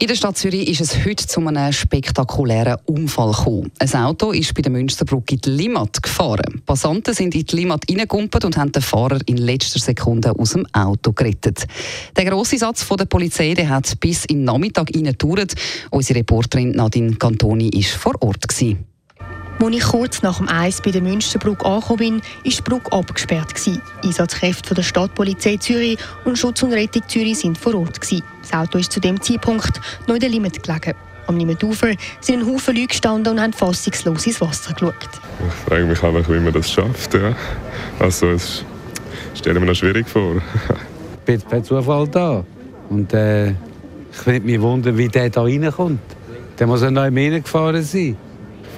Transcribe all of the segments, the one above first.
In der Stadt Zürich ist es heute zu einem spektakulären Unfall gekommen. Ein Auto ist bei der Münsterbrücke in die Limmat gefahren. Passanten sind in die Limmat reingekumpelt und haben den Fahrer in letzter Sekunde aus dem Auto gerettet. Der grosse Satz von der Polizei der hat bis in den Nachmittag gedauert. Unsere Reporterin Nadine Cantoni war vor Ort. Gewesen. Als ich kurz nach dem Eis bei der Münsterbrücke angekommen bin, war die Brücke abgesperrt. Einsatzkräfte von der Stadtpolizei Zürich und Schutz und Rettung Zürich sind vor Ort. Das Auto ist zu dem Zeitpunkt noch in der Limit gelegen. Am Limetufer sind ein Haufen Leute gestanden und haben fassungslos ins Wasser geschaut. Ich frage mich einfach, wie man das schafft. Ja. Also, es stelle mir noch schwierig vor. ich bin per Zufall da. Und äh, ich würde mich wundern, wie der da reinkommt. Der muss ja neu gefahren sein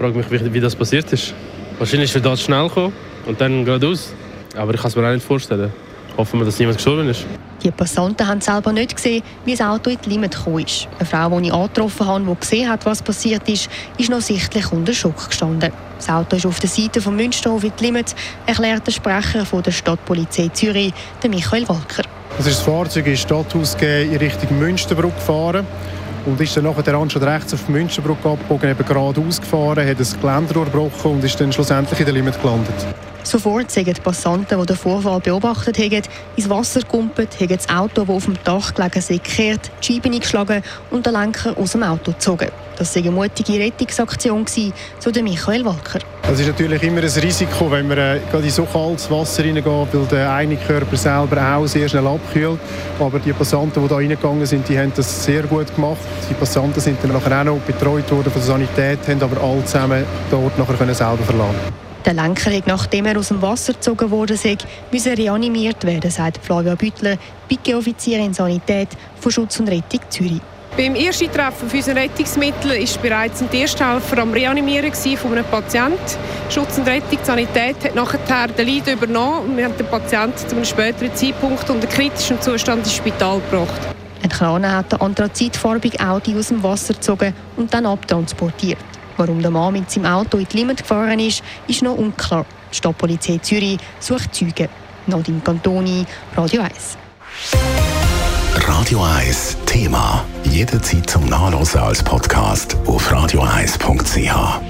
frage mich, wie, wie das passiert ist. Wahrscheinlich wird das schnell kommen und dann geradeaus. Aber ich kann es mir auch nicht vorstellen. Hoffen wir, dass niemand gestorben ist. Die Passanten haben selber nicht gesehen, wie das Auto in die Limit gekommen ist. Eine Frau, die ich angetroffen habe, die gesehen hat, was passiert ist, ist noch sichtlich unter Schock gestanden. Das Auto ist auf der Seite vom Münsterhof in die Limit, erklärt der Sprecher von der Stadtpolizei Zürich, der Michael Walker. Das, Fahrzeug ist Stadt in Richtung Münsterbrück gefahren und ist dann nachher schon rechts auf die Münsterbrücke abgebogen, eben geradeaus gefahren, hat das Geländer durchbrochen und ist dann schlussendlich in der Limit gelandet. Sofort sind die Passanten, die den Vorfall beobachtet haben, ins Wasser gekumpelt, haben das Auto, das auf dem Dach gelegen ist, gekehrt, die Scheiben eingeschlagen und den Lenker aus dem Auto gezogen. Das war eine mutige Rettungsaktion, so der Michael Walker. Es ist natürlich immer ein Risiko, wenn man äh, gerade in so kaltes Wasser reingeht, weil der eine Körper selber auch sehr schnell abkühlt. Aber die Passanten, die da reingegangen sind, die haben das sehr gut gemacht. Die Passanten sind dann nachher auch noch betreut worden von der Sanität, haben aber alle zusammen dort nachher können selber verlassen. Der Lenker hat, nachdem er aus dem Wasser gezogen wurde, müssen reanimiert werden, sagt Flavia Büttler, Pike-Offizierin Sanität von Schutz und Rettung Zürich. Beim ersten Treffen von unseren Rettungsmitteln war bereits ein Ersthelfer am Reanimieren von einem Patienten. Schutz und Rettung, Sanität hat nachher den Leid übernommen und wir haben den Patienten zu einem späteren Zeitpunkt unter kritischem Zustand ins Spital gebracht. Ein Kraner hat den anthrazitfarbigen Audi aus dem Wasser gezogen und dann abtransportiert. Warum der Mann mit seinem Auto in die Limit gefahren ist, ist noch unklar. Die Stadtpolizei Zürich sucht Zeugen. Nadine Cantoni, Radio 1. Radio 1 Thema. Jederzeit zum Nachlesen als Podcast auf radio1.ch.